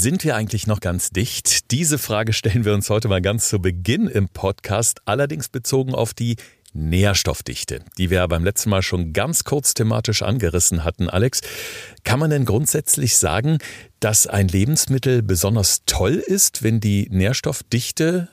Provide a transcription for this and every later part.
Sind wir eigentlich noch ganz dicht? Diese Frage stellen wir uns heute mal ganz zu Beginn im Podcast, allerdings bezogen auf die Nährstoffdichte, die wir beim letzten Mal schon ganz kurz thematisch angerissen hatten. Alex, kann man denn grundsätzlich sagen, dass ein Lebensmittel besonders toll ist, wenn die Nährstoffdichte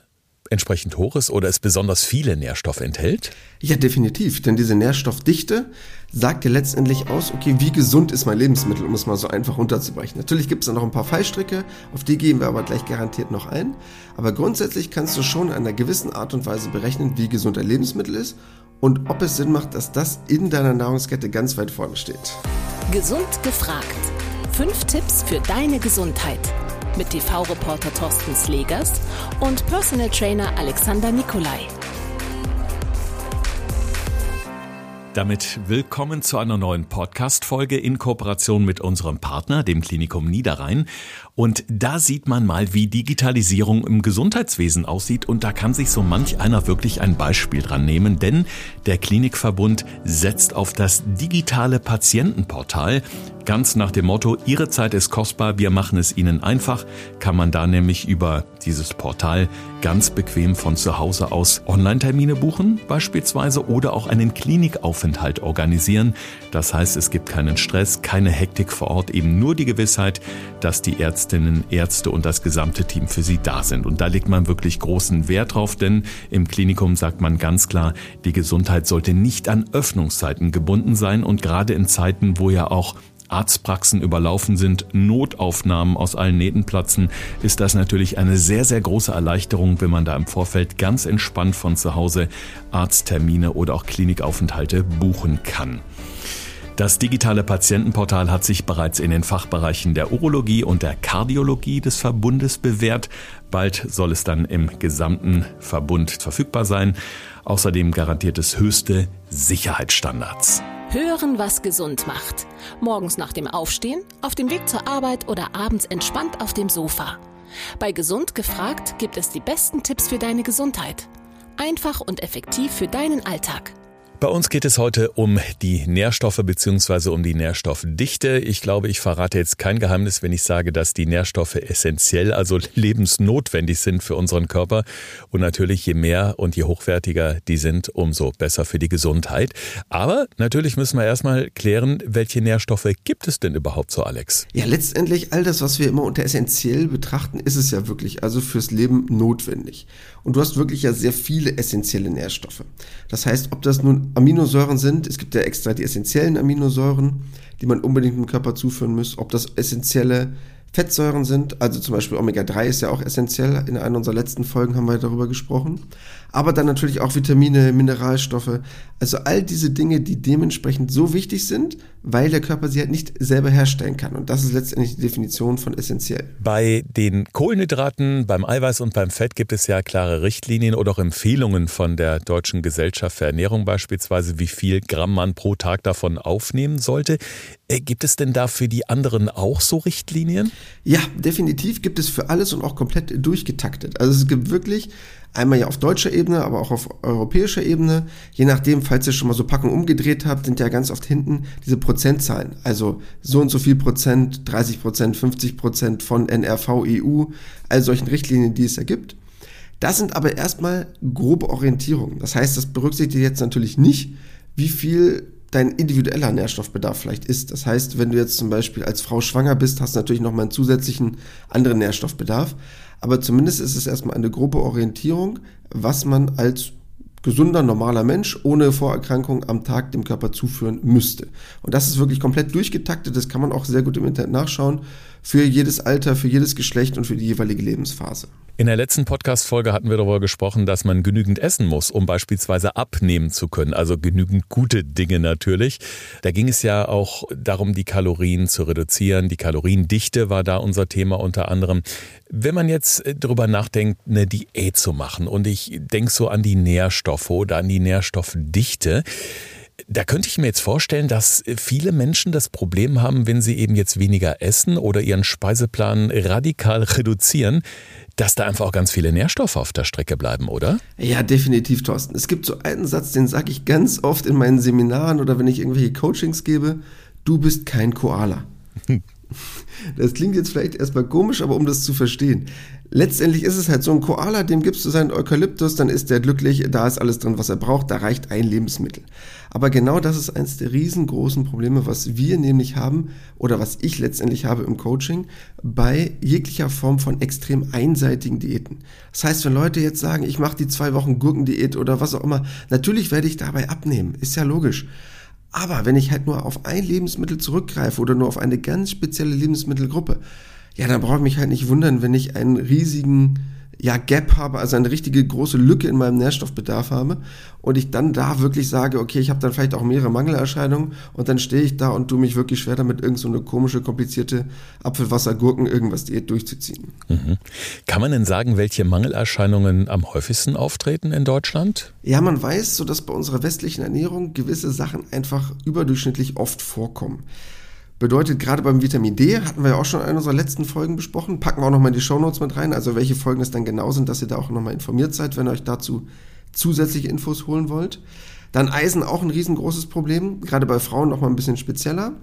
entsprechend hoch ist oder es besonders viele Nährstoffe enthält? Ja, definitiv. Denn diese Nährstoffdichte sagt ja letztendlich aus, okay, wie gesund ist mein Lebensmittel, um es mal so einfach runterzubrechen. Natürlich gibt es da noch ein paar Fallstricke, auf die gehen wir aber gleich garantiert noch ein. Aber grundsätzlich kannst du schon in einer gewissen Art und Weise berechnen, wie gesund ein Lebensmittel ist und ob es Sinn macht, dass das in deiner Nahrungskette ganz weit vorne steht. Gesund gefragt. Fünf Tipps für deine Gesundheit mit TV-Reporter Thorsten Slegers und Personal Trainer Alexander Nikolai. Damit willkommen zu einer neuen Podcast-Folge in Kooperation mit unserem Partner, dem Klinikum Niederrhein. Und da sieht man mal, wie Digitalisierung im Gesundheitswesen aussieht. Und da kann sich so manch einer wirklich ein Beispiel dran nehmen, denn der Klinikverbund setzt auf das digitale Patientenportal. Ganz nach dem Motto, Ihre Zeit ist kostbar, wir machen es Ihnen einfach, kann man da nämlich über dieses Portal ganz bequem von zu Hause aus Online-Termine buchen beispielsweise oder auch einen Klinikaufenthalt organisieren. Das heißt, es gibt keinen Stress, keine Hektik vor Ort, eben nur die Gewissheit, dass die Ärztinnen, Ärzte und das gesamte Team für Sie da sind. Und da legt man wirklich großen Wert drauf, denn im Klinikum sagt man ganz klar, die Gesundheit sollte nicht an Öffnungszeiten gebunden sein und gerade in Zeiten, wo ja auch Arztpraxen überlaufen sind, Notaufnahmen aus allen Nähten platzen, ist das natürlich eine sehr, sehr große Erleichterung, wenn man da im Vorfeld ganz entspannt von zu Hause Arzttermine oder auch Klinikaufenthalte buchen kann. Das digitale Patientenportal hat sich bereits in den Fachbereichen der Urologie und der Kardiologie des Verbundes bewährt. Bald soll es dann im gesamten Verbund verfügbar sein. Außerdem garantiert es höchste Sicherheitsstandards. Hören, was gesund macht. Morgens nach dem Aufstehen, auf dem Weg zur Arbeit oder abends entspannt auf dem Sofa. Bei Gesund gefragt gibt es die besten Tipps für deine Gesundheit. Einfach und effektiv für deinen Alltag. Bei uns geht es heute um die Nährstoffe beziehungsweise um die Nährstoffdichte. Ich glaube, ich verrate jetzt kein Geheimnis, wenn ich sage, dass die Nährstoffe essentiell, also lebensnotwendig sind für unseren Körper. Und natürlich, je mehr und je hochwertiger die sind, umso besser für die Gesundheit. Aber natürlich müssen wir erstmal klären, welche Nährstoffe gibt es denn überhaupt so, Alex? Ja, letztendlich all das, was wir immer unter essentiell betrachten, ist es ja wirklich, also fürs Leben notwendig. Und du hast wirklich ja sehr viele essentielle Nährstoffe. Das heißt, ob das nun Aminosäuren sind, es gibt ja extra die essentiellen Aminosäuren, die man unbedingt im Körper zuführen muss, ob das essentielle Fettsäuren sind, also zum Beispiel Omega-3 ist ja auch essentiell, in einer unserer letzten Folgen haben wir darüber gesprochen, aber dann natürlich auch Vitamine, Mineralstoffe, also all diese Dinge, die dementsprechend so wichtig sind, weil der Körper sie halt nicht selber herstellen kann. Und das ist letztendlich die Definition von essentiell. Bei den Kohlenhydraten, beim Eiweiß und beim Fett gibt es ja klare Richtlinien oder auch Empfehlungen von der Deutschen Gesellschaft für Ernährung beispielsweise, wie viel Gramm man pro Tag davon aufnehmen sollte. Äh, gibt es denn da für die anderen auch so Richtlinien? Ja, definitiv gibt es für alles und auch komplett durchgetaktet. Also es gibt wirklich Einmal ja auf deutscher Ebene, aber auch auf europäischer Ebene. Je nachdem, falls ihr schon mal so Packungen umgedreht habt, sind ja ganz oft hinten diese Prozentzahlen. Also so und so viel Prozent, 30 Prozent, 50 Prozent von NRV, EU, all solchen Richtlinien, die es ja gibt. Das sind aber erstmal grobe Orientierungen. Das heißt, das berücksichtigt jetzt natürlich nicht, wie viel dein individueller Nährstoffbedarf vielleicht ist. Das heißt, wenn du jetzt zum Beispiel als Frau schwanger bist, hast du natürlich noch mal einen zusätzlichen anderen Nährstoffbedarf. Aber zumindest ist es erstmal eine grobe Orientierung, was man als gesunder, normaler Mensch ohne Vorerkrankung am Tag dem Körper zuführen müsste. Und das ist wirklich komplett durchgetaktet. Das kann man auch sehr gut im Internet nachschauen. Für jedes Alter, für jedes Geschlecht und für die jeweilige Lebensphase. In der letzten Podcast-Folge hatten wir darüber gesprochen, dass man genügend essen muss, um beispielsweise abnehmen zu können. Also genügend gute Dinge natürlich. Da ging es ja auch darum, die Kalorien zu reduzieren. Die Kaloriendichte war da unser Thema unter anderem. Wenn man jetzt darüber nachdenkt, eine Diät zu machen und ich denke so an die Nährstoffe oder an die Nährstoffdichte, da könnte ich mir jetzt vorstellen, dass viele Menschen das Problem haben, wenn sie eben jetzt weniger essen oder ihren Speiseplan radikal reduzieren, dass da einfach auch ganz viele Nährstoffe auf der Strecke bleiben, oder? Ja, definitiv, Thorsten. Es gibt so einen Satz, den sage ich ganz oft in meinen Seminaren oder wenn ich irgendwelche Coachings gebe. Du bist kein Koala. Das klingt jetzt vielleicht erstmal komisch, aber um das zu verstehen. Letztendlich ist es halt so ein Koala, dem gibst du seinen Eukalyptus, dann ist der glücklich, da ist alles drin, was er braucht, da reicht ein Lebensmittel. Aber genau das ist eines der riesengroßen Probleme, was wir nämlich haben oder was ich letztendlich habe im Coaching bei jeglicher Form von extrem einseitigen Diäten. Das heißt, wenn Leute jetzt sagen, ich mache die zwei Wochen Gurkendiät oder was auch immer, natürlich werde ich dabei abnehmen, ist ja logisch. Aber wenn ich halt nur auf ein Lebensmittel zurückgreife oder nur auf eine ganz spezielle Lebensmittelgruppe, ja, dann brauche ich mich halt nicht wundern, wenn ich einen riesigen ja, Gap habe, also eine richtige große Lücke in meinem Nährstoffbedarf habe und ich dann da wirklich sage, okay, ich habe dann vielleicht auch mehrere Mangelerscheinungen und dann stehe ich da und tue mich wirklich schwer damit, irgend so eine komische, komplizierte Apfelwasser, Gurken, irgendwas Diät durchzuziehen. Mhm. Kann man denn sagen, welche Mangelerscheinungen am häufigsten auftreten in Deutschland? Ja, man weiß, so dass bei unserer westlichen Ernährung gewisse Sachen einfach überdurchschnittlich oft vorkommen. Bedeutet, gerade beim Vitamin D, hatten wir ja auch schon in einer unserer letzten Folgen besprochen, packen wir auch nochmal in die Shownotes mit rein, also welche Folgen es dann genau sind, dass ihr da auch nochmal informiert seid, wenn ihr euch dazu zusätzliche Infos holen wollt. Dann Eisen auch ein riesengroßes Problem, gerade bei Frauen nochmal ein bisschen spezieller.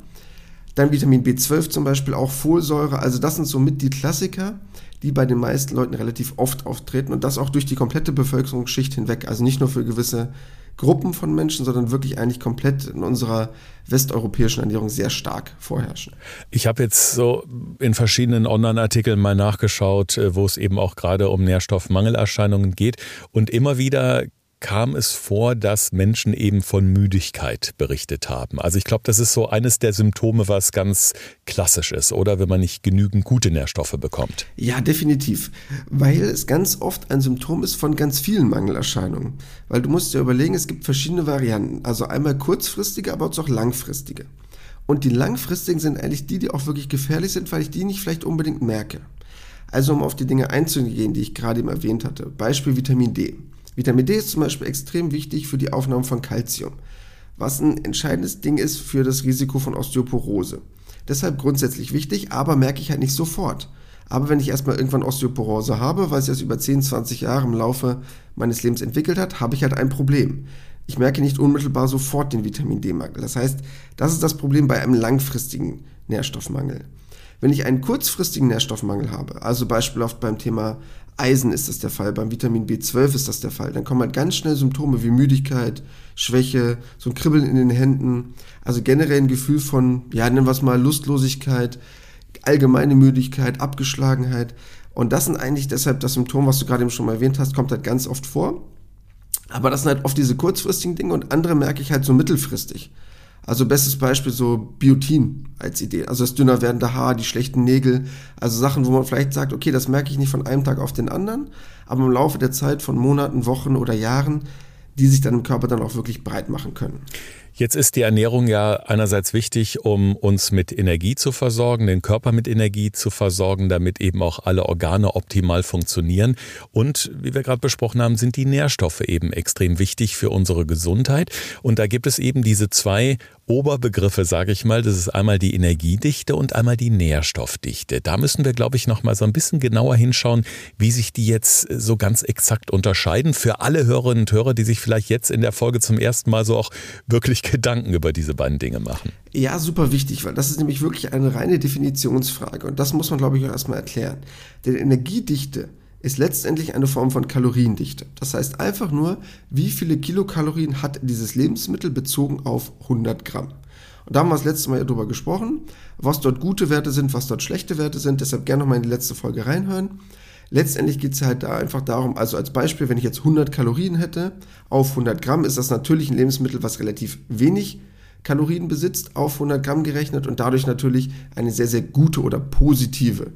Dann Vitamin B12 zum Beispiel, auch Folsäure, also das sind somit die Klassiker, die bei den meisten Leuten relativ oft auftreten und das auch durch die komplette Bevölkerungsschicht hinweg, also nicht nur für gewisse Gruppen von Menschen, sondern wirklich eigentlich komplett in unserer westeuropäischen Ernährung sehr stark vorherrschen. Ich habe jetzt so in verschiedenen Online-Artikeln mal nachgeschaut, äh, wo es eben auch gerade um Nährstoffmangelerscheinungen geht und immer wieder kam es vor, dass Menschen eben von Müdigkeit berichtet haben. Also ich glaube, das ist so eines der Symptome, was ganz klassisch ist, oder wenn man nicht genügend gute Nährstoffe bekommt. Ja, definitiv, weil es ganz oft ein Symptom ist von ganz vielen Mangelerscheinungen. Weil du musst dir überlegen, es gibt verschiedene Varianten, also einmal kurzfristige, aber auch langfristige. Und die langfristigen sind eigentlich die, die auch wirklich gefährlich sind, weil ich die nicht vielleicht unbedingt merke. Also um auf die Dinge einzugehen, die ich gerade eben erwähnt hatte. Beispiel Vitamin D. Vitamin D ist zum Beispiel extrem wichtig für die Aufnahme von Kalzium, was ein entscheidendes Ding ist für das Risiko von Osteoporose. Deshalb grundsätzlich wichtig, aber merke ich halt nicht sofort. Aber wenn ich erstmal irgendwann Osteoporose habe, weil sich das über 10, 20 Jahre im Laufe meines Lebens entwickelt hat, habe ich halt ein Problem. Ich merke nicht unmittelbar sofort den Vitamin D-Mangel. Das heißt, das ist das Problem bei einem langfristigen Nährstoffmangel. Wenn ich einen kurzfristigen Nährstoffmangel habe, also beispielhaft beim Thema Eisen ist das der Fall, beim Vitamin B12 ist das der Fall. Dann kommen halt ganz schnell Symptome wie Müdigkeit, Schwäche, so ein Kribbeln in den Händen, also generell ein Gefühl von, ja, nennen wir es mal Lustlosigkeit, allgemeine Müdigkeit, Abgeschlagenheit. Und das sind eigentlich deshalb das Symptom, was du gerade eben schon mal erwähnt hast, kommt halt ganz oft vor. Aber das sind halt oft diese kurzfristigen Dinge und andere merke ich halt so mittelfristig. Also bestes Beispiel so Biotin als Idee. Also das dünner werdende Haar, die schlechten Nägel. Also Sachen, wo man vielleicht sagt, okay, das merke ich nicht von einem Tag auf den anderen, aber im Laufe der Zeit von Monaten, Wochen oder Jahren, die sich dann im Körper dann auch wirklich breit machen können. Jetzt ist die Ernährung ja einerseits wichtig, um uns mit Energie zu versorgen, den Körper mit Energie zu versorgen, damit eben auch alle Organe optimal funktionieren. Und wie wir gerade besprochen haben, sind die Nährstoffe eben extrem wichtig für unsere Gesundheit. Und da gibt es eben diese zwei Oberbegriffe, sage ich mal. Das ist einmal die Energiedichte und einmal die Nährstoffdichte. Da müssen wir, glaube ich, noch mal so ein bisschen genauer hinschauen, wie sich die jetzt so ganz exakt unterscheiden. Für alle Hörerinnen und Hörer, die sich vielleicht jetzt in der Folge zum ersten Mal so auch wirklich Gedanken über diese beiden Dinge machen. Ja, super wichtig, weil das ist nämlich wirklich eine reine Definitionsfrage. Und das muss man, glaube ich, auch erstmal erklären. Denn Energiedichte ist letztendlich eine Form von Kaloriendichte. Das heißt einfach nur, wie viele Kilokalorien hat dieses Lebensmittel bezogen auf 100 Gramm. Und da haben wir das letzte Mal ja drüber gesprochen, was dort gute Werte sind, was dort schlechte Werte sind. Deshalb gerne nochmal in die letzte Folge reinhören. Letztendlich geht es halt da einfach darum, also als Beispiel, wenn ich jetzt 100 Kalorien hätte auf 100 Gramm, ist das natürlich ein Lebensmittel, was relativ wenig Kalorien besitzt, auf 100 Gramm gerechnet und dadurch natürlich eine sehr, sehr gute oder positive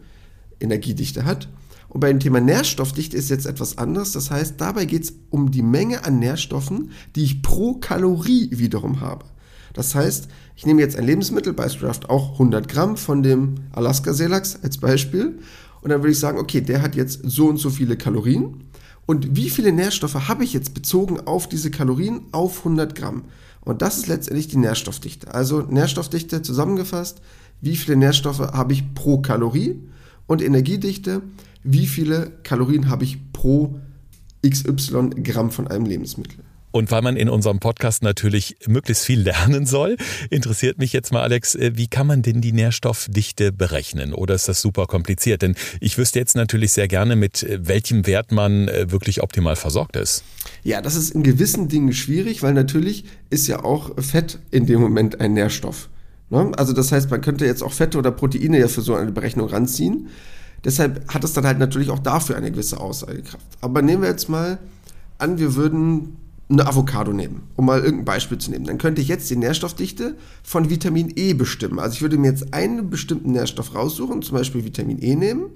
Energiedichte hat. Und bei dem Thema Nährstoffdichte ist jetzt etwas anderes. Das heißt, dabei geht es um die Menge an Nährstoffen, die ich pro Kalorie wiederum habe. Das heißt, ich nehme jetzt ein Lebensmittel, beispielsweise auch 100 Gramm von dem Alaska-Seelachs als Beispiel. Und dann würde ich sagen, okay, der hat jetzt so und so viele Kalorien. Und wie viele Nährstoffe habe ich jetzt bezogen auf diese Kalorien auf 100 Gramm? Und das ist letztendlich die Nährstoffdichte. Also Nährstoffdichte zusammengefasst, wie viele Nährstoffe habe ich pro Kalorie? Und Energiedichte, wie viele Kalorien habe ich pro XY Gramm von einem Lebensmittel. Und weil man in unserem Podcast natürlich möglichst viel lernen soll, interessiert mich jetzt mal, Alex, äh, wie kann man denn die Nährstoffdichte berechnen? Oder ist das super kompliziert? Denn ich wüsste jetzt natürlich sehr gerne, mit äh, welchem Wert man äh, wirklich optimal versorgt ist. Ja, das ist in gewissen Dingen schwierig, weil natürlich ist ja auch Fett in dem Moment ein Nährstoff. Ne? Also das heißt, man könnte jetzt auch Fette oder Proteine ja für so eine Berechnung ranziehen. Deshalb hat es dann halt natürlich auch dafür eine gewisse Aussagekraft. Aber nehmen wir jetzt mal an, wir würden eine Avocado nehmen, um mal irgendein Beispiel zu nehmen. Dann könnte ich jetzt die Nährstoffdichte von Vitamin E bestimmen. Also ich würde mir jetzt einen bestimmten Nährstoff raussuchen, zum Beispiel Vitamin E nehmen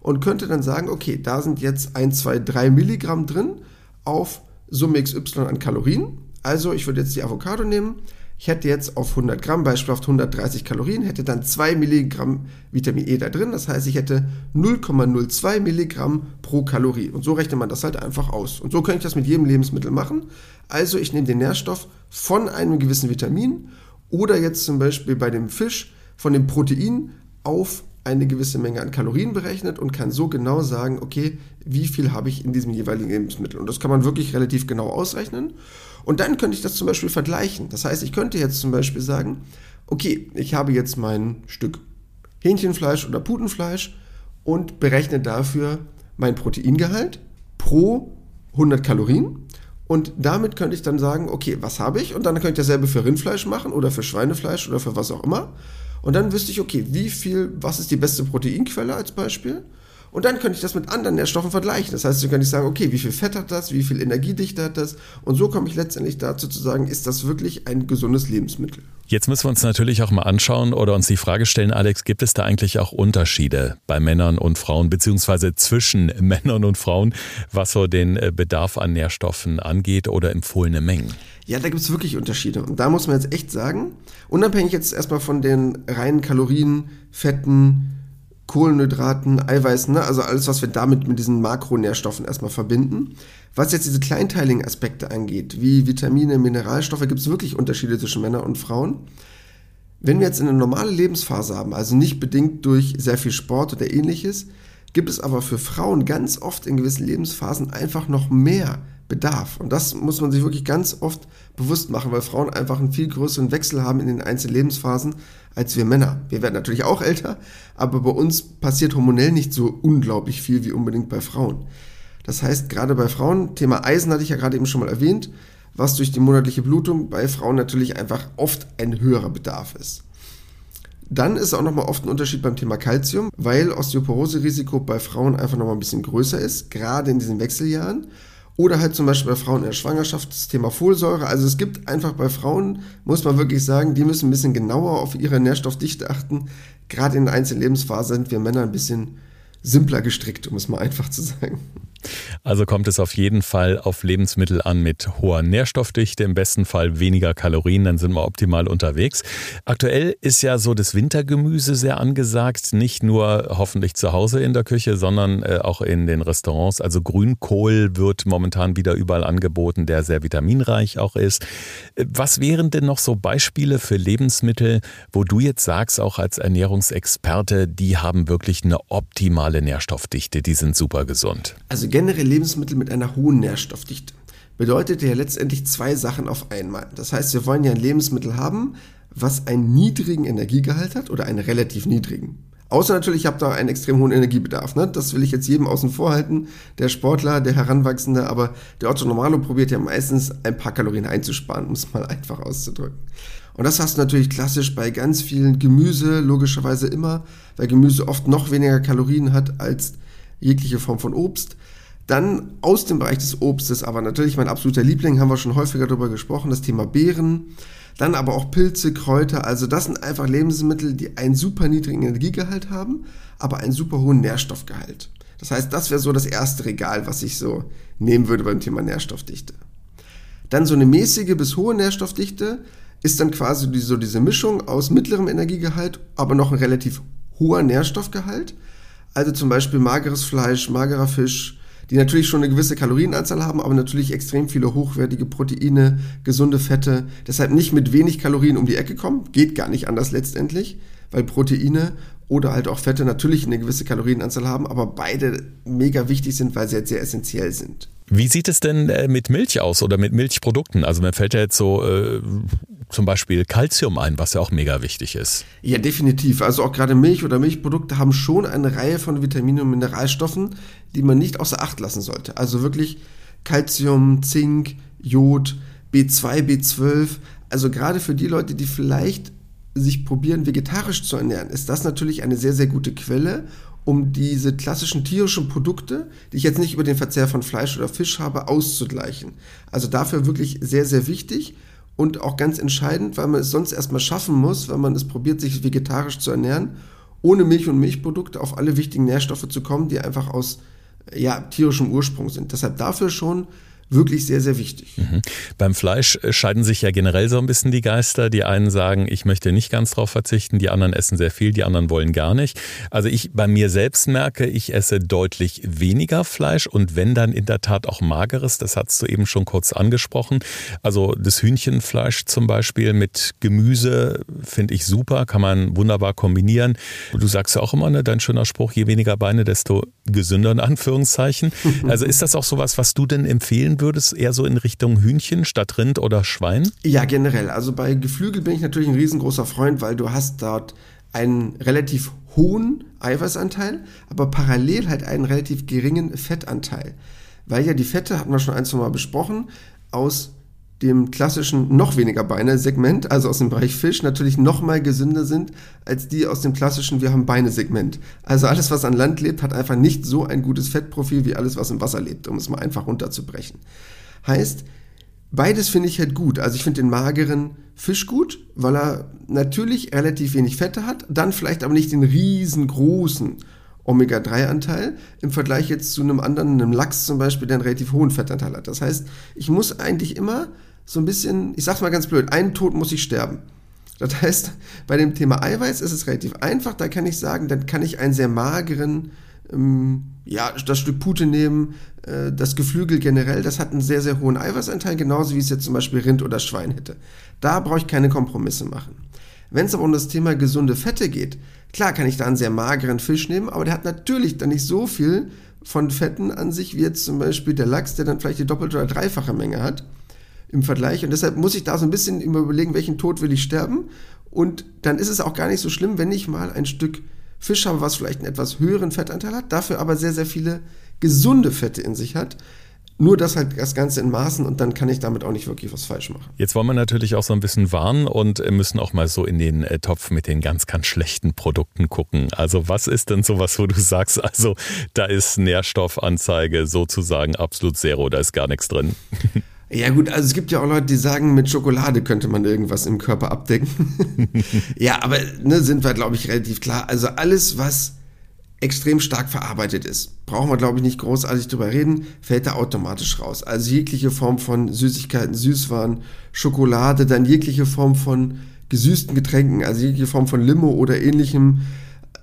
und könnte dann sagen, okay, da sind jetzt 1, 2, 3 Milligramm drin auf Summe XY an Kalorien. Also ich würde jetzt die Avocado nehmen, ich hätte jetzt auf 100 Gramm, beispielsweise 130 Kalorien, hätte dann 2 Milligramm Vitamin E da drin. Das heißt, ich hätte 0,02 Milligramm pro Kalorie. Und so rechnet man das halt einfach aus. Und so könnte ich das mit jedem Lebensmittel machen. Also ich nehme den Nährstoff von einem gewissen Vitamin oder jetzt zum Beispiel bei dem Fisch von dem Protein auf eine gewisse Menge an Kalorien berechnet und kann so genau sagen, okay, wie viel habe ich in diesem jeweiligen Lebensmittel. Und das kann man wirklich relativ genau ausrechnen. Und dann könnte ich das zum Beispiel vergleichen. Das heißt, ich könnte jetzt zum Beispiel sagen, okay, ich habe jetzt mein Stück Hähnchenfleisch oder Putenfleisch und berechne dafür mein Proteingehalt pro 100 Kalorien. Und damit könnte ich dann sagen, okay, was habe ich? Und dann könnte ich dasselbe für Rindfleisch machen oder für Schweinefleisch oder für was auch immer. Und dann wüsste ich, okay, wie viel, was ist die beste Proteinquelle als Beispiel? Und dann könnte ich das mit anderen Nährstoffen vergleichen. Das heißt, so könnte ich sagen, okay, wie viel Fett hat das, wie viel Energiedichte hat das? Und so komme ich letztendlich dazu zu sagen, ist das wirklich ein gesundes Lebensmittel? Jetzt müssen wir uns natürlich auch mal anschauen oder uns die Frage stellen, Alex, gibt es da eigentlich auch Unterschiede bei Männern und Frauen, beziehungsweise zwischen Männern und Frauen, was so den äh, Bedarf an Nährstoffen angeht oder empfohlene Mengen? Ja, da gibt es wirklich Unterschiede. Und da muss man jetzt echt sagen, unabhängig jetzt erstmal von den reinen Kalorien, Fetten, Kohlenhydraten, Eiweißen, ne? also alles, was wir damit mit diesen Makronährstoffen erstmal verbinden. Was jetzt diese kleinteiligen Aspekte angeht, wie Vitamine, Mineralstoffe, gibt es wirklich Unterschiede zwischen Männern und Frauen. Wenn wir jetzt eine normale Lebensphase haben, also nicht bedingt durch sehr viel Sport oder ähnliches, gibt es aber für Frauen ganz oft in gewissen Lebensphasen einfach noch mehr Bedarf. Und das muss man sich wirklich ganz oft bewusst machen, weil Frauen einfach einen viel größeren Wechsel haben in den einzelnen Lebensphasen als wir Männer. Wir werden natürlich auch älter, aber bei uns passiert hormonell nicht so unglaublich viel wie unbedingt bei Frauen. Das heißt, gerade bei Frauen, Thema Eisen hatte ich ja gerade eben schon mal erwähnt, was durch die monatliche Blutung bei Frauen natürlich einfach oft ein höherer Bedarf ist. Dann ist auch nochmal oft ein Unterschied beim Thema Kalzium, weil Osteoporose-Risiko bei Frauen einfach nochmal ein bisschen größer ist, gerade in diesen Wechseljahren. Oder halt zum Beispiel bei Frauen in der Schwangerschaft das Thema Folsäure. Also es gibt einfach bei Frauen, muss man wirklich sagen, die müssen ein bisschen genauer auf ihre Nährstoffdichte achten. Gerade in der einzelnen Lebensphase sind wir Männer ein bisschen simpler gestrickt, um es mal einfach zu sagen. Also kommt es auf jeden Fall auf Lebensmittel an mit hoher Nährstoffdichte, im besten Fall weniger Kalorien, dann sind wir optimal unterwegs. Aktuell ist ja so das Wintergemüse sehr angesagt, nicht nur hoffentlich zu Hause in der Küche, sondern äh, auch in den Restaurants. Also Grünkohl wird momentan wieder überall angeboten, der sehr vitaminreich auch ist. Was wären denn noch so Beispiele für Lebensmittel, wo du jetzt sagst, auch als Ernährungsexperte, die haben wirklich eine optimale Nährstoffdichte, die sind super gesund? Also generell Lebensmittel mit einer hohen Nährstoffdichte bedeutet ja letztendlich zwei Sachen auf einmal. Das heißt, wir wollen ja ein Lebensmittel haben, was einen niedrigen Energiegehalt hat oder einen relativ niedrigen. Außer natürlich, ich habe da einen extrem hohen Energiebedarf. Ne? Das will ich jetzt jedem außen vor halten. Der Sportler, der Heranwachsende, aber der Otto Normalo probiert ja meistens ein paar Kalorien einzusparen, um es mal einfach auszudrücken. Und das hast du natürlich klassisch bei ganz vielen Gemüse, logischerweise immer, weil Gemüse oft noch weniger Kalorien hat als jegliche Form von Obst. Dann aus dem Bereich des Obstes, aber natürlich mein absoluter Liebling, haben wir schon häufiger darüber gesprochen, das Thema Beeren. Dann aber auch Pilze, Kräuter, also das sind einfach Lebensmittel, die einen super niedrigen Energiegehalt haben, aber einen super hohen Nährstoffgehalt. Das heißt, das wäre so das erste Regal, was ich so nehmen würde beim Thema Nährstoffdichte. Dann so eine mäßige bis hohe Nährstoffdichte ist dann quasi so diese Mischung aus mittlerem Energiegehalt, aber noch ein relativ hoher Nährstoffgehalt. Also zum Beispiel mageres Fleisch, magerer Fisch, die natürlich schon eine gewisse Kalorienanzahl haben, aber natürlich extrem viele hochwertige Proteine, gesunde Fette. Deshalb nicht mit wenig Kalorien um die Ecke kommen. Geht gar nicht anders letztendlich, weil Proteine oder halt auch Fette natürlich eine gewisse Kalorienanzahl haben, aber beide mega wichtig sind, weil sie halt sehr essentiell sind. Wie sieht es denn äh, mit Milch aus oder mit Milchprodukten? Also mir fällt ja jetzt so äh, zum Beispiel Kalzium ein, was ja auch mega wichtig ist. Ja, definitiv. Also auch gerade Milch oder Milchprodukte haben schon eine Reihe von Vitaminen und Mineralstoffen, die man nicht außer Acht lassen sollte. Also wirklich Kalzium, Zink, Jod, B2, B12. Also gerade für die Leute, die vielleicht sich probieren, vegetarisch zu ernähren, ist das natürlich eine sehr, sehr gute Quelle, um diese klassischen tierischen Produkte, die ich jetzt nicht über den Verzehr von Fleisch oder Fisch habe, auszugleichen. Also dafür wirklich sehr, sehr wichtig und auch ganz entscheidend, weil man es sonst erstmal schaffen muss, wenn man es probiert, sich vegetarisch zu ernähren, ohne Milch und Milchprodukte auf alle wichtigen Nährstoffe zu kommen, die einfach aus ja, tierischem Ursprung sind. Deshalb dafür schon wirklich sehr, sehr wichtig. Mhm. Beim Fleisch äh, scheiden sich ja generell so ein bisschen die Geister. Die einen sagen, ich möchte nicht ganz drauf verzichten, die anderen essen sehr viel, die anderen wollen gar nicht. Also ich bei mir selbst merke, ich esse deutlich weniger Fleisch und wenn dann in der Tat auch mageres, das hast du eben schon kurz angesprochen. Also das Hühnchenfleisch zum Beispiel mit Gemüse finde ich super, kann man wunderbar kombinieren. Du sagst ja auch immer, ne, dein schöner Spruch, je weniger Beine, desto gesünder in Anführungszeichen. Also ist das auch sowas, was du denn empfehlen würdest, eher so in Richtung Hühnchen statt Rind oder Schwein? Ja, generell. Also bei Geflügel bin ich natürlich ein riesengroßer Freund, weil du hast dort einen relativ hohen Eiweißanteil, aber parallel halt einen relativ geringen Fettanteil. Weil ja die Fette, hatten wir schon ein, zwei Mal besprochen, aus dem klassischen noch weniger Beine Segment, also aus dem Bereich Fisch, natürlich noch mal gesünder sind als die aus dem klassischen wir haben Beine Segment. Also alles, was an Land lebt, hat einfach nicht so ein gutes Fettprofil wie alles, was im Wasser lebt, um es mal einfach runterzubrechen. Heißt, beides finde ich halt gut. Also ich finde den mageren Fisch gut, weil er natürlich relativ wenig Fette hat, dann vielleicht aber nicht den riesengroßen Omega-3-Anteil im Vergleich jetzt zu einem anderen, einem Lachs zum Beispiel, der einen relativ hohen Fettanteil hat. Das heißt, ich muss eigentlich immer so ein bisschen, ich sag's mal ganz blöd, einen Tod muss ich sterben. Das heißt, bei dem Thema Eiweiß ist es relativ einfach, da kann ich sagen, dann kann ich einen sehr mageren, ähm, ja, das Stück Pute nehmen, äh, das Geflügel generell, das hat einen sehr, sehr hohen Eiweißanteil, genauso wie es jetzt zum Beispiel Rind oder Schwein hätte. Da brauche ich keine Kompromisse machen. Wenn es aber um das Thema gesunde Fette geht, klar kann ich da einen sehr mageren Fisch nehmen, aber der hat natürlich dann nicht so viel von Fetten an sich, wie jetzt zum Beispiel der Lachs, der dann vielleicht die doppelte oder dreifache Menge hat im Vergleich. Und deshalb muss ich da so ein bisschen immer überlegen, welchen Tod will ich sterben. Und dann ist es auch gar nicht so schlimm, wenn ich mal ein Stück Fisch habe, was vielleicht einen etwas höheren Fettanteil hat, dafür aber sehr, sehr viele gesunde Fette in sich hat. Nur das halt das Ganze in Maßen und dann kann ich damit auch nicht wirklich was falsch machen. Jetzt wollen wir natürlich auch so ein bisschen warnen und müssen auch mal so in den äh, Topf mit den ganz, ganz schlechten Produkten gucken. Also was ist denn sowas, wo du sagst, also da ist Nährstoffanzeige sozusagen absolut zero, da ist gar nichts drin? Ja gut, also es gibt ja auch Leute, die sagen, mit Schokolade könnte man irgendwas im Körper abdecken. ja, aber ne, sind wir, glaube ich, relativ klar. Also alles, was extrem stark verarbeitet ist, brauchen wir, glaube ich, nicht großartig drüber reden, fällt da automatisch raus. Also jegliche Form von Süßigkeiten, Süßwaren, Schokolade, dann jegliche Form von gesüßten Getränken, also jegliche Form von Limo oder ähnlichem.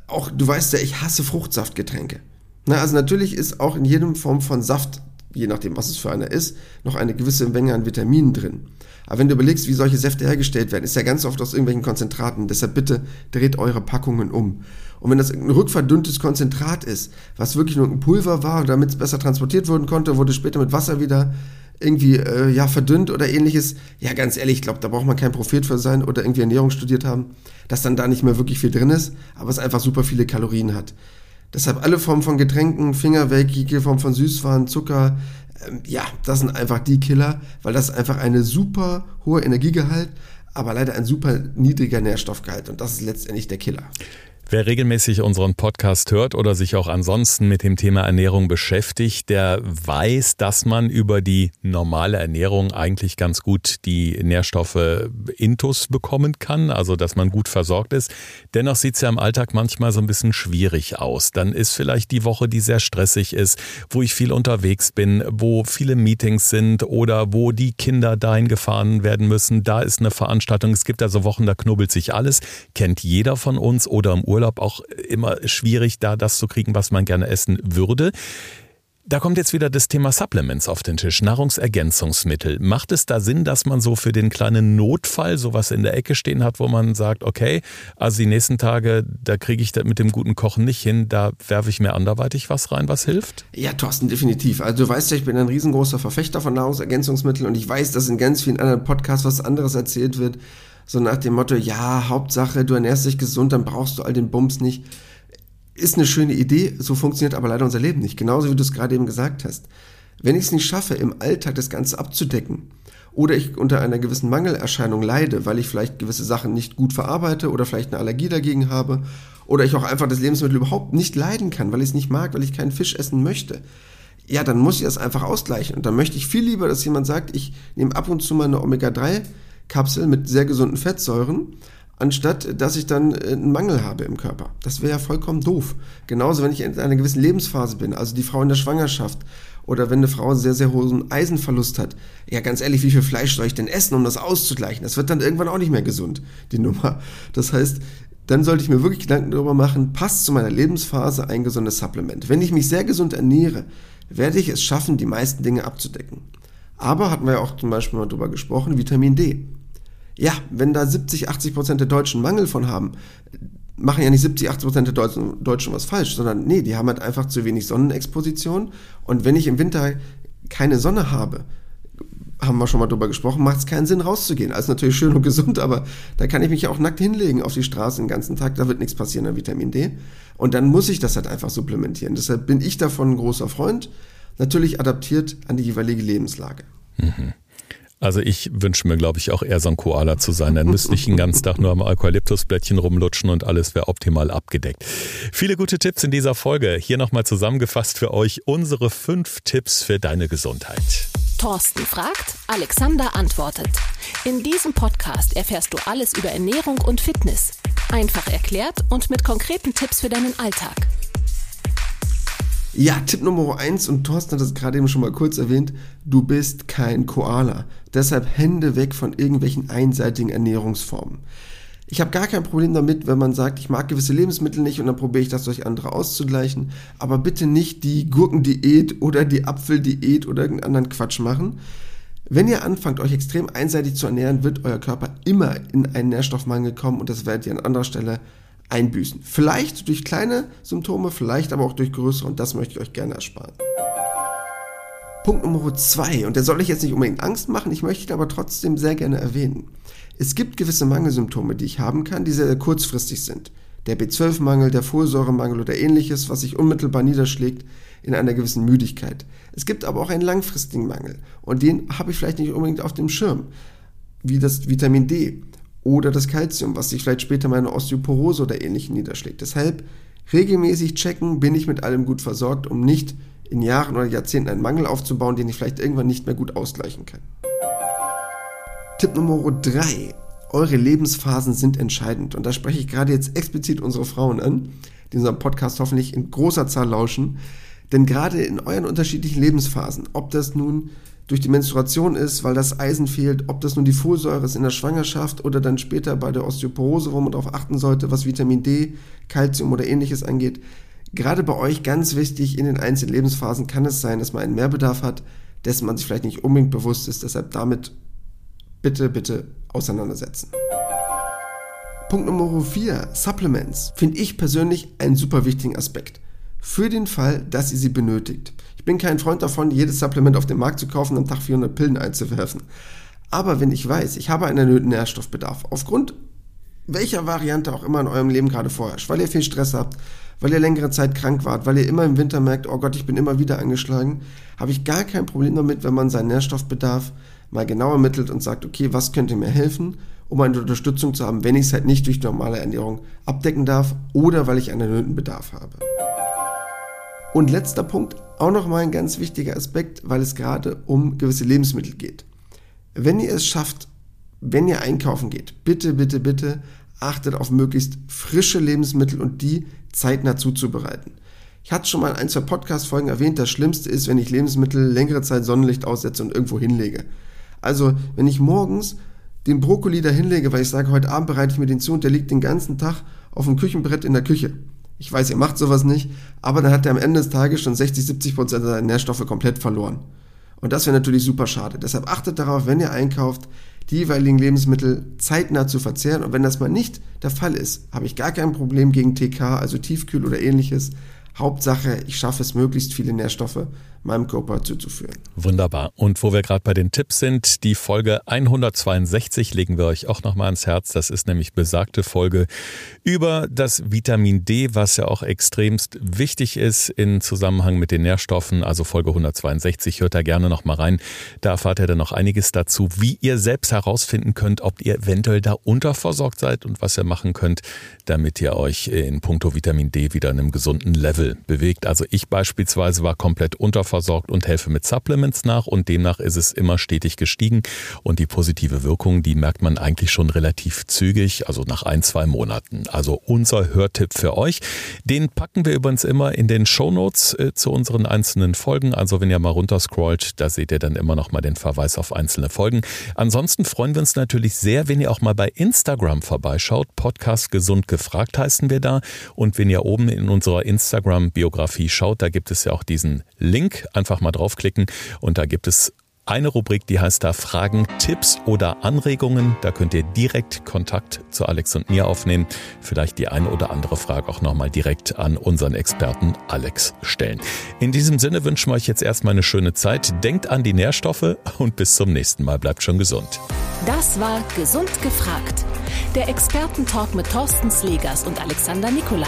Auch, du weißt ja, ich hasse Fruchtsaftgetränke. Na, also natürlich ist auch in jedem Form von Saft je nachdem, was es für einer ist, noch eine gewisse Menge an Vitaminen drin. Aber wenn du überlegst, wie solche Säfte hergestellt werden, ist ja ganz oft aus irgendwelchen Konzentraten. Deshalb bitte dreht eure Packungen um. Und wenn das ein rückverdünntes Konzentrat ist, was wirklich nur ein Pulver war, damit es besser transportiert werden konnte, wurde später mit Wasser wieder irgendwie äh, ja verdünnt oder ähnliches. Ja, ganz ehrlich, ich glaube, da braucht man kein Prophet für sein oder irgendwie Ernährung studiert haben, dass dann da nicht mehr wirklich viel drin ist, aber es einfach super viele Kalorien hat. Deshalb alle Formen von Getränken, Finger weg, jede Form von Süßwaren, Zucker, ähm, ja, das sind einfach die Killer, weil das einfach eine super hohe Energiegehalt, aber leider ein super niedriger Nährstoffgehalt und das ist letztendlich der Killer. Wer regelmäßig unseren Podcast hört oder sich auch ansonsten mit dem Thema Ernährung beschäftigt, der weiß, dass man über die normale Ernährung eigentlich ganz gut die Nährstoffe intus bekommen kann, also dass man gut versorgt ist. Dennoch sieht es ja im Alltag manchmal so ein bisschen schwierig aus. Dann ist vielleicht die Woche, die sehr stressig ist, wo ich viel unterwegs bin, wo viele Meetings sind oder wo die Kinder dahin gefahren werden müssen. Da ist eine Veranstaltung. Es gibt also Wochen, da knubbelt sich alles. Kennt jeder von uns oder im Urlaub auch immer schwierig, da das zu kriegen, was man gerne essen würde. Da kommt jetzt wieder das Thema Supplements auf den Tisch, Nahrungsergänzungsmittel. Macht es da Sinn, dass man so für den kleinen Notfall sowas in der Ecke stehen hat, wo man sagt, okay, also die nächsten Tage, da kriege ich das mit dem guten Kochen nicht hin, da werfe ich mir anderweitig was rein, was hilft? Ja, Thorsten, definitiv. Also du weißt ja, ich bin ein riesengroßer Verfechter von Nahrungsergänzungsmitteln und ich weiß, dass in ganz vielen anderen Podcasts was anderes erzählt wird. So nach dem Motto, ja, Hauptsache, du ernährst dich gesund, dann brauchst du all den Bums nicht ist eine schöne Idee, so funktioniert aber leider unser Leben nicht. Genauso wie du es gerade eben gesagt hast. Wenn ich es nicht schaffe, im Alltag das Ganze abzudecken, oder ich unter einer gewissen Mangelerscheinung leide, weil ich vielleicht gewisse Sachen nicht gut verarbeite oder vielleicht eine Allergie dagegen habe, oder ich auch einfach das Lebensmittel überhaupt nicht leiden kann, weil ich es nicht mag, weil ich keinen Fisch essen möchte, ja, dann muss ich das einfach ausgleichen. Und dann möchte ich viel lieber, dass jemand sagt, ich nehme ab und zu mal eine Omega-3-Kapsel mit sehr gesunden Fettsäuren anstatt dass ich dann äh, einen Mangel habe im Körper. Das wäre ja vollkommen doof. Genauso, wenn ich in einer gewissen Lebensphase bin, also die Frau in der Schwangerschaft oder wenn eine Frau sehr, sehr hohen Eisenverlust hat. Ja, ganz ehrlich, wie viel Fleisch soll ich denn essen, um das auszugleichen? Das wird dann irgendwann auch nicht mehr gesund, die Nummer. Das heißt, dann sollte ich mir wirklich Gedanken darüber machen, passt zu meiner Lebensphase ein gesundes Supplement. Wenn ich mich sehr gesund ernähre, werde ich es schaffen, die meisten Dinge abzudecken. Aber hatten wir ja auch zum Beispiel mal drüber gesprochen, Vitamin D ja, wenn da 70, 80 Prozent der Deutschen Mangel von haben, machen ja nicht 70, 80 Prozent der Deutschen, Deutschen was falsch, sondern nee, die haben halt einfach zu wenig Sonnenexposition. Und wenn ich im Winter keine Sonne habe, haben wir schon mal drüber gesprochen, macht es keinen Sinn rauszugehen. Alles natürlich schön und gesund, aber da kann ich mich ja auch nackt hinlegen auf die Straße den ganzen Tag, da wird nichts passieren an Vitamin D. Und dann muss ich das halt einfach supplementieren. Deshalb bin ich davon ein großer Freund, natürlich adaptiert an die jeweilige Lebenslage. Mhm. Also ich wünsche mir, glaube ich, auch eher so ein Koala zu sein. Dann müsste ich den ganzen Tag nur am Eukalyptusblättchen rumlutschen und alles wäre optimal abgedeckt. Viele gute Tipps in dieser Folge. Hier nochmal zusammengefasst für euch unsere fünf Tipps für deine Gesundheit. Thorsten fragt, Alexander antwortet. In diesem Podcast erfährst du alles über Ernährung und Fitness. Einfach erklärt und mit konkreten Tipps für deinen Alltag. Ja, Tipp Nummer eins und Thorsten hat das gerade eben schon mal kurz erwähnt, du bist kein Koala. Deshalb Hände weg von irgendwelchen einseitigen Ernährungsformen. Ich habe gar kein Problem damit, wenn man sagt, ich mag gewisse Lebensmittel nicht und dann probiere ich das durch andere auszugleichen. Aber bitte nicht die Gurkendiät oder die Apfeldiät oder irgendeinen anderen Quatsch machen. Wenn ihr anfangt, euch extrem einseitig zu ernähren, wird euer Körper immer in einen Nährstoffmangel kommen und das werdet ihr an anderer Stelle einbüßen. Vielleicht durch kleine Symptome, vielleicht aber auch durch größere und das möchte ich euch gerne ersparen. Punkt Nummer zwei, und der soll ich jetzt nicht unbedingt Angst machen, ich möchte ihn aber trotzdem sehr gerne erwähnen. Es gibt gewisse Mangelsymptome, die ich haben kann, die sehr kurzfristig sind. Der B12-Mangel, der Folsäuremangel oder ähnliches, was sich unmittelbar niederschlägt in einer gewissen Müdigkeit. Es gibt aber auch einen langfristigen Mangel und den habe ich vielleicht nicht unbedingt auf dem Schirm, wie das Vitamin D oder das Kalzium, was sich vielleicht später in Osteoporose oder ähnlichem niederschlägt. Deshalb regelmäßig checken, bin ich mit allem gut versorgt, um nicht in Jahren oder Jahrzehnten einen Mangel aufzubauen, den ich vielleicht irgendwann nicht mehr gut ausgleichen kann. Tipp Nummer 3. Eure Lebensphasen sind entscheidend. Und da spreche ich gerade jetzt explizit unsere Frauen an, die unseren Podcast hoffentlich in großer Zahl lauschen. Denn gerade in euren unterschiedlichen Lebensphasen, ob das nun durch die Menstruation ist, weil das Eisen fehlt, ob das nun die Folsäure ist in der Schwangerschaft oder dann später bei der Osteoporose, wo man darauf achten sollte, was Vitamin D, Kalzium oder ähnliches angeht. Gerade bei euch ganz wichtig, in den einzelnen Lebensphasen kann es sein, dass man einen Mehrbedarf hat, dessen man sich vielleicht nicht unbedingt bewusst ist. Deshalb damit bitte, bitte auseinandersetzen. Punkt Nummer 4, Supplements, finde ich persönlich einen super wichtigen Aspekt. Für den Fall, dass ihr sie benötigt. Ich bin kein Freund davon, jedes Supplement auf den Markt zu kaufen und am Tag 400 Pillen einzuwerfen. Aber wenn ich weiß, ich habe einen erhöhten Nährstoffbedarf, aufgrund welcher Variante auch immer in eurem Leben gerade vorherrscht, weil ihr viel Stress habt, weil ihr längere Zeit krank wart, weil ihr immer im Winter merkt, oh Gott, ich bin immer wieder angeschlagen, habe ich gar kein Problem damit, wenn man seinen Nährstoffbedarf mal genau ermittelt und sagt, okay, was könnte mir helfen, um eine Unterstützung zu haben, wenn ich es halt nicht durch normale Ernährung abdecken darf oder weil ich einen erhöhten Bedarf habe. Und letzter Punkt, auch nochmal ein ganz wichtiger Aspekt, weil es gerade um gewisse Lebensmittel geht. Wenn ihr es schafft, wenn ihr einkaufen geht, bitte, bitte, bitte achtet auf möglichst frische Lebensmittel und die zeitnah zuzubereiten. Ich hatte schon mal in ein, zwei Podcast-Folgen erwähnt, das Schlimmste ist, wenn ich Lebensmittel längere Zeit Sonnenlicht aussetze und irgendwo hinlege. Also, wenn ich morgens den Brokkoli da hinlege, weil ich sage, heute Abend bereite ich mir den zu und der liegt den ganzen Tag auf dem Küchenbrett in der Küche Ich weiß, ihr macht sowas nicht, aber dann hat er am Ende des Tages schon 60, 70 Prozent seiner Nährstoffe komplett verloren. Und das wäre natürlich super schade. Deshalb achtet darauf, wenn ihr einkauft, die jeweiligen Lebensmittel zeitnah zu verzehren. Und wenn das mal nicht der Fall ist, habe ich gar kein Problem gegen TK, also Tiefkühl oder ähnliches. Hauptsache, ich schaffe es, möglichst viele Nährstoffe meinem Körper zuzuführen. Wunderbar. Und wo wir gerade bei den Tipps sind, die Folge 162 legen wir euch auch nochmal ans Herz. Das ist nämlich besagte Folge über das Vitamin D, was ja auch extremst wichtig ist in Zusammenhang mit den Nährstoffen. Also Folge 162, hört da gerne nochmal rein. Da erfahrt ihr dann noch einiges dazu, wie ihr selbst herausfinden könnt, ob ihr eventuell da unterversorgt seid und was ihr machen könnt, damit ihr euch in puncto Vitamin D wieder in einem gesunden Level bewegt. Also ich beispielsweise war komplett unterversorgt versorgt und helfe mit Supplements nach und demnach ist es immer stetig gestiegen und die positive Wirkung, die merkt man eigentlich schon relativ zügig, also nach ein, zwei Monaten. Also unser Hörtipp für euch, den packen wir übrigens immer in den Shownotes äh, zu unseren einzelnen Folgen. Also wenn ihr mal runterscrollt, da seht ihr dann immer noch mal den Verweis auf einzelne Folgen. Ansonsten freuen wir uns natürlich sehr, wenn ihr auch mal bei Instagram vorbeischaut. Podcast Gesund gefragt heißen wir da. Und wenn ihr oben in unserer Instagram-Biografie schaut, da gibt es ja auch diesen Link Einfach mal draufklicken und da gibt es eine Rubrik, die heißt da Fragen, Tipps oder Anregungen. Da könnt ihr direkt Kontakt zu Alex und mir aufnehmen. Vielleicht die eine oder andere Frage auch nochmal direkt an unseren Experten Alex stellen. In diesem Sinne wünschen wir euch jetzt erstmal eine schöne Zeit. Denkt an die Nährstoffe und bis zum nächsten Mal. Bleibt schon gesund. Das war Gesund gefragt. Der Expertentalk mit Thorsten Slegers und Alexander Nikolai.